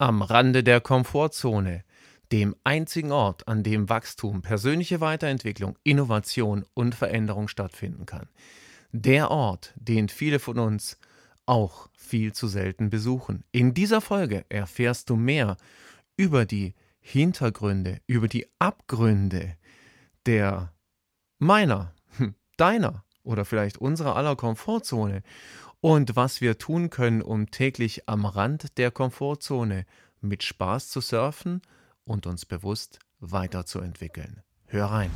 Am Rande der Komfortzone, dem einzigen Ort, an dem Wachstum, persönliche Weiterentwicklung, Innovation und Veränderung stattfinden kann. Der Ort, den viele von uns auch viel zu selten besuchen. In dieser Folge erfährst du mehr über die Hintergründe, über die Abgründe der meiner, deiner oder vielleicht unserer aller Komfortzone und was wir tun können, um täglich am Rand der Komfortzone mit Spaß zu surfen und uns bewusst weiterzuentwickeln. Hör rein.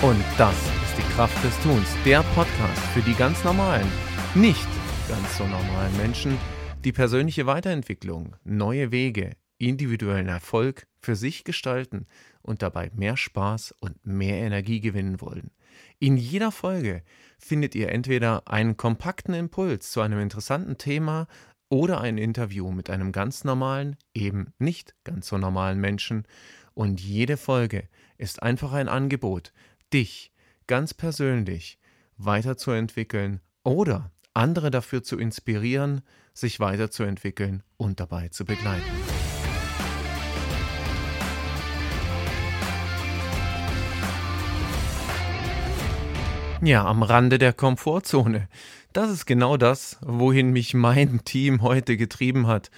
Und das ist die Kraft des Tuns, der Podcast für die ganz normalen, nicht ganz so normalen Menschen, die persönliche Weiterentwicklung, neue Wege, individuellen Erfolg für sich gestalten und dabei mehr Spaß und mehr Energie gewinnen wollen. In jeder Folge findet ihr entweder einen kompakten Impuls zu einem interessanten Thema oder ein Interview mit einem ganz normalen, eben nicht ganz so normalen Menschen. Und jede Folge ist einfach ein Angebot, dich ganz persönlich weiterzuentwickeln oder andere dafür zu inspirieren, sich weiterzuentwickeln und dabei zu begleiten. Ja, am Rande der Komfortzone. Das ist genau das, wohin mich mein Team heute getrieben hat.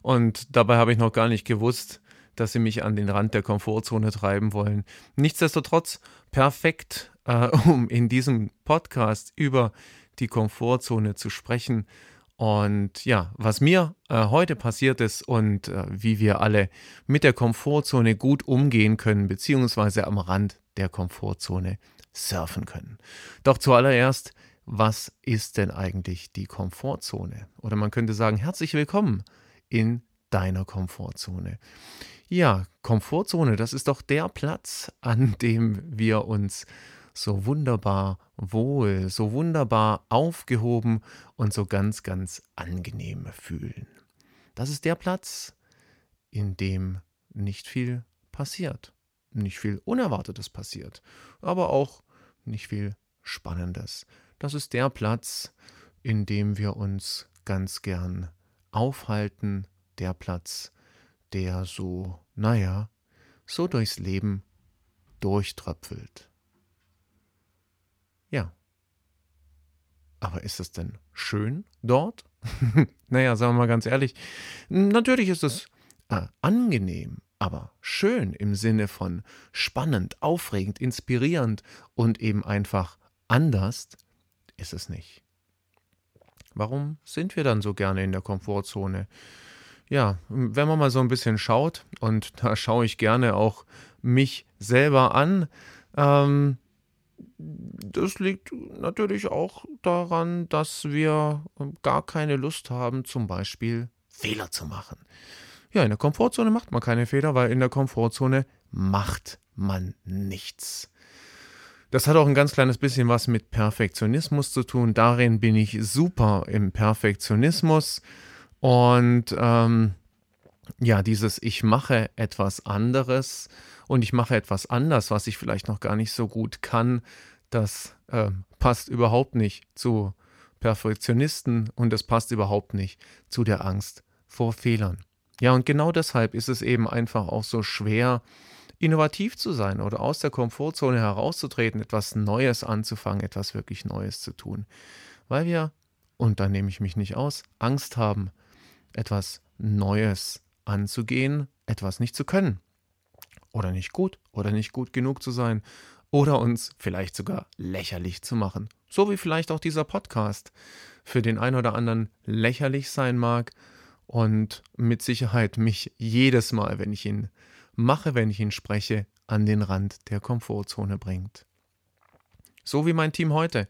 Und dabei habe ich noch gar nicht gewusst, dass sie mich an den Rand der Komfortzone treiben wollen. Nichtsdestotrotz perfekt, äh, um in diesem Podcast über die Komfortzone zu sprechen. Und ja, was mir äh, heute passiert ist und äh, wie wir alle mit der Komfortzone gut umgehen können, beziehungsweise am Rand der Komfortzone surfen können. Doch zuallererst, was ist denn eigentlich die Komfortzone? Oder man könnte sagen, herzlich willkommen in deiner Komfortzone. Ja, Komfortzone, das ist doch der Platz, an dem wir uns so wunderbar wohl, so wunderbar aufgehoben und so ganz, ganz angenehm fühlen. Das ist der Platz, in dem nicht viel passiert, nicht viel Unerwartetes passiert, aber auch nicht viel Spannendes. Das ist der Platz, in dem wir uns ganz gern aufhalten, der Platz, der so, naja, so durchs Leben durchtröpfelt. Ja. Aber ist es denn schön dort? naja, sagen wir mal ganz ehrlich, natürlich ist es äh, angenehm, aber schön im Sinne von spannend, aufregend, inspirierend und eben einfach anders ist es nicht. Warum sind wir dann so gerne in der Komfortzone? Ja, wenn man mal so ein bisschen schaut, und da schaue ich gerne auch mich selber an, ähm, das liegt natürlich auch daran, dass wir gar keine Lust haben, zum Beispiel Fehler zu machen. Ja, in der Komfortzone macht man keine Fehler, weil in der Komfortzone macht man nichts. Das hat auch ein ganz kleines bisschen was mit Perfektionismus zu tun. Darin bin ich super im Perfektionismus. Und ähm, ja, dieses Ich mache etwas anderes und ich mache etwas anders, was ich vielleicht noch gar nicht so gut kann, das äh, passt überhaupt nicht zu Perfektionisten und es passt überhaupt nicht zu der Angst vor Fehlern. Ja, und genau deshalb ist es eben einfach auch so schwer, innovativ zu sein oder aus der Komfortzone herauszutreten, etwas Neues anzufangen, etwas wirklich Neues zu tun. Weil wir, und da nehme ich mich nicht aus, Angst haben, etwas Neues anzugehen, etwas nicht zu können. Oder nicht gut oder nicht gut genug zu sein. Oder uns vielleicht sogar lächerlich zu machen. So wie vielleicht auch dieser Podcast für den einen oder anderen lächerlich sein mag und mit Sicherheit mich jedes Mal, wenn ich ihn mache, wenn ich ihn spreche, an den Rand der Komfortzone bringt. So wie mein Team heute.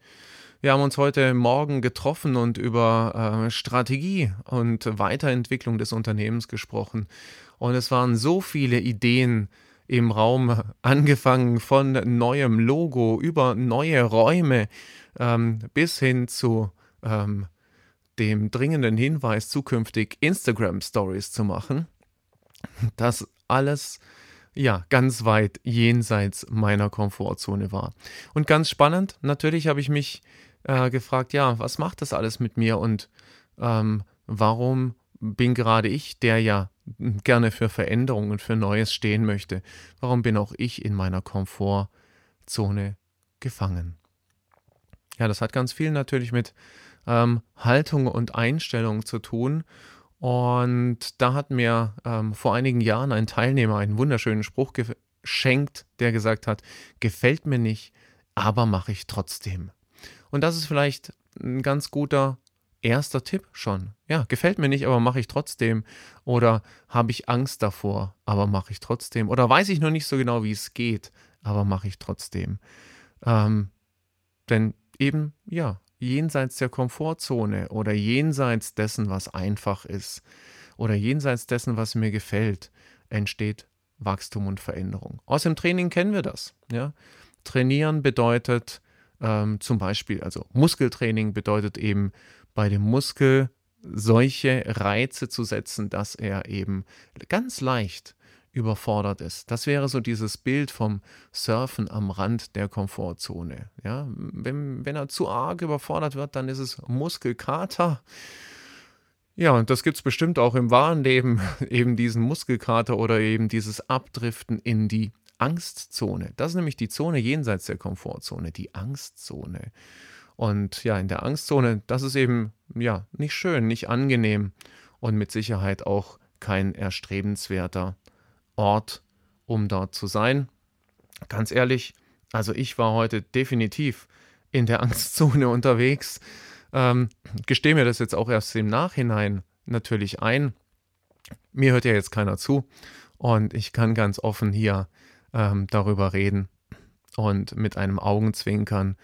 Wir haben uns heute Morgen getroffen und über äh, Strategie und Weiterentwicklung des Unternehmens gesprochen. Und es waren so viele Ideen im Raum, angefangen von neuem Logo über neue Räume ähm, bis hin zu ähm, dem dringenden Hinweis, zukünftig Instagram Stories zu machen. Das alles ja, ganz weit jenseits meiner Komfortzone war. Und ganz spannend, natürlich habe ich mich äh, gefragt, ja, was macht das alles mit mir und ähm, warum bin gerade ich, der ja gerne für Veränderung und für Neues stehen möchte, warum bin auch ich in meiner Komfortzone gefangen? Ja, das hat ganz viel natürlich mit ähm, Haltung und Einstellung zu tun. Und da hat mir ähm, vor einigen Jahren ein Teilnehmer einen wunderschönen Spruch geschenkt, der gesagt hat, gefällt mir nicht, aber mache ich trotzdem. Und das ist vielleicht ein ganz guter erster Tipp schon. Ja, gefällt mir nicht, aber mache ich trotzdem. Oder habe ich Angst davor, aber mache ich trotzdem. Oder weiß ich noch nicht so genau, wie es geht, aber mache ich trotzdem. Ähm, denn eben, ja, jenseits der Komfortzone oder jenseits dessen, was einfach ist oder jenseits dessen, was mir gefällt, entsteht Wachstum und Veränderung. Aus dem Training kennen wir das. Ja? Trainieren bedeutet ähm, zum Beispiel, also Muskeltraining bedeutet eben bei dem Muskel solche Reize zu setzen, dass er eben ganz leicht überfordert ist. Das wäre so dieses Bild vom Surfen am Rand der Komfortzone. Ja, wenn, wenn er zu arg überfordert wird, dann ist es Muskelkater. Ja, und das gibt es bestimmt auch im wahren Leben, eben diesen Muskelkater oder eben dieses Abdriften in die Angstzone. Das ist nämlich die Zone jenseits der Komfortzone, die Angstzone. Und ja, in der Angstzone, das ist eben ja nicht schön, nicht angenehm und mit Sicherheit auch kein erstrebenswerter Ort, um dort zu sein. Ganz ehrlich, also ich war heute definitiv in der Angstzone unterwegs. Ähm, gestehe mir das jetzt auch erst im Nachhinein natürlich ein. Mir hört ja jetzt keiner zu und ich kann ganz offen hier ähm, darüber reden und mit einem Augenzwinkern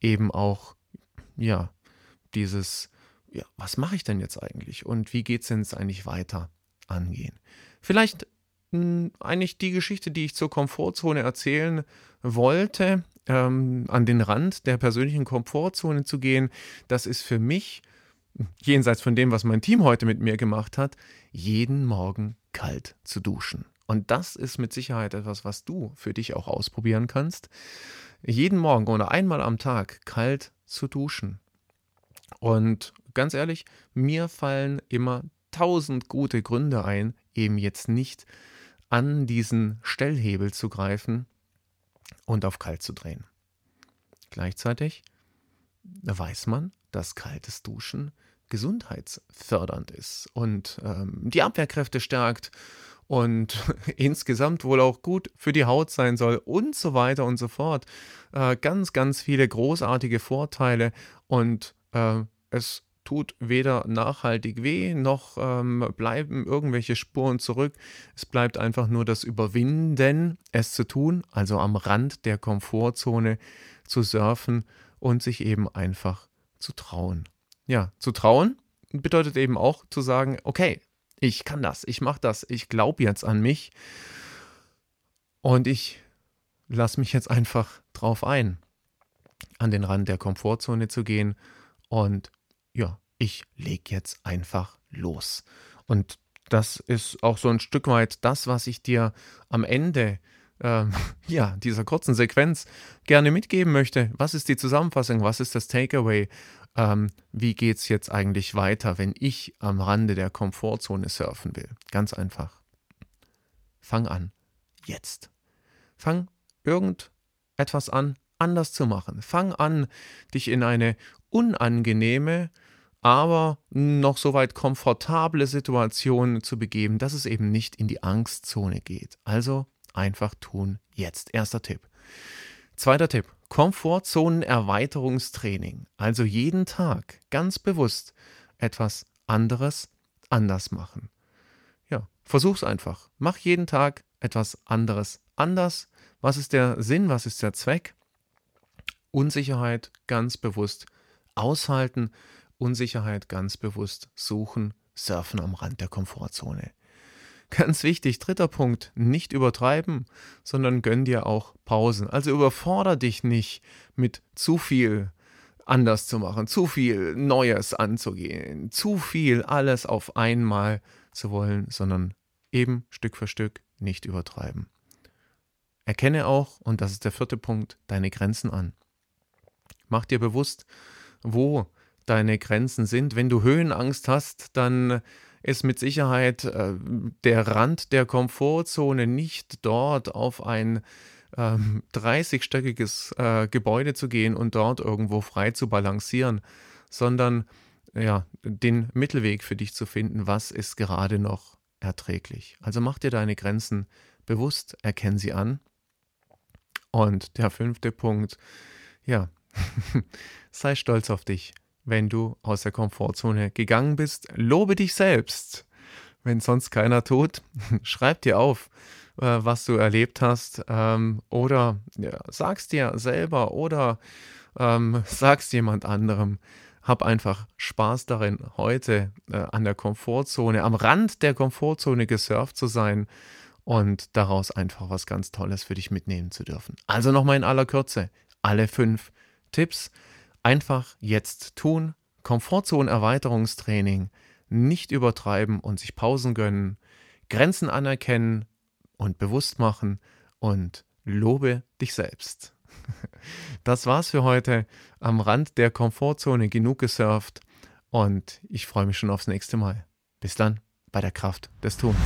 eben auch, ja, dieses, ja, was mache ich denn jetzt eigentlich und wie geht es denn jetzt eigentlich weiter angehen? Vielleicht eigentlich die Geschichte, die ich zur Komfortzone erzählen wollte, ähm, an den Rand der persönlichen Komfortzone zu gehen, das ist für mich, jenseits von dem, was mein Team heute mit mir gemacht hat, jeden Morgen kalt zu duschen. Und das ist mit Sicherheit etwas, was du für dich auch ausprobieren kannst. Jeden Morgen oder einmal am Tag kalt zu duschen. Und ganz ehrlich, mir fallen immer tausend gute Gründe ein, eben jetzt nicht an diesen Stellhebel zu greifen und auf kalt zu drehen. Gleichzeitig weiß man, dass kaltes Duschen gesundheitsfördernd ist und ähm, die Abwehrkräfte stärkt und insgesamt wohl auch gut für die Haut sein soll und so weiter und so fort. Äh, ganz, ganz viele großartige Vorteile und äh, es tut weder nachhaltig weh, noch ähm, bleiben irgendwelche Spuren zurück. Es bleibt einfach nur das Überwinden, es zu tun, also am Rand der Komfortzone zu surfen und sich eben einfach zu trauen. Ja, zu trauen bedeutet eben auch zu sagen, okay, ich kann das, ich mache das, ich glaube jetzt an mich und ich lasse mich jetzt einfach drauf ein, an den Rand der Komfortzone zu gehen und ja, ich lege jetzt einfach los. Und das ist auch so ein Stück weit das, was ich dir am Ende ähm, ja, dieser kurzen Sequenz gerne mitgeben möchte. Was ist die Zusammenfassung? Was ist das Takeaway? Ähm, wie geht es jetzt eigentlich weiter, wenn ich am Rande der Komfortzone surfen will? Ganz einfach. Fang an. Jetzt. Fang irgendetwas an, anders zu machen. Fang an, dich in eine unangenehme, aber noch so weit komfortable Situation zu begeben, dass es eben nicht in die Angstzone geht. Also einfach tun jetzt. Erster Tipp. Zweiter Tipp. Komfortzonenerweiterungstraining. Also jeden Tag ganz bewusst etwas anderes anders machen. Ja, versuch's einfach. Mach jeden Tag etwas anderes anders. Was ist der Sinn? Was ist der Zweck? Unsicherheit ganz bewusst aushalten, Unsicherheit ganz bewusst suchen, surfen am Rand der Komfortzone. Ganz wichtig, dritter Punkt, nicht übertreiben, sondern gönn dir auch Pausen. Also überforder dich nicht mit zu viel anders zu machen, zu viel Neues anzugehen, zu viel alles auf einmal zu wollen, sondern eben Stück für Stück nicht übertreiben. Erkenne auch, und das ist der vierte Punkt, deine Grenzen an. Mach dir bewusst, wo deine Grenzen sind. Wenn du Höhenangst hast, dann ist mit Sicherheit äh, der Rand der Komfortzone nicht dort auf ein ähm, 30-stöckiges äh, Gebäude zu gehen und dort irgendwo frei zu balancieren, sondern ja, den Mittelweg für dich zu finden, was ist gerade noch erträglich. Also mach dir deine Grenzen bewusst, erkenn sie an. Und der fünfte Punkt, ja, sei stolz auf dich, wenn du aus der Komfortzone gegangen bist. Lobe dich selbst. Wenn sonst keiner tut, schreib dir auf, äh, was du erlebt hast ähm, oder ja, sag's dir selber oder ähm, sag's jemand anderem hab einfach Spaß darin, heute äh, an der Komfortzone, am Rand der Komfortzone gesurft zu sein und daraus einfach was ganz Tolles für dich mitnehmen zu dürfen. Also nochmal in aller Kürze, alle fünf Tipps einfach jetzt tun. Komfortzone-Erweiterungstraining, nicht übertreiben und sich Pausen gönnen, Grenzen anerkennen und bewusst machen und lobe dich selbst. Das war's für heute. Am Rand der Komfortzone genug gesurft und ich freue mich schon aufs nächste Mal. Bis dann bei der Kraft des Tuns.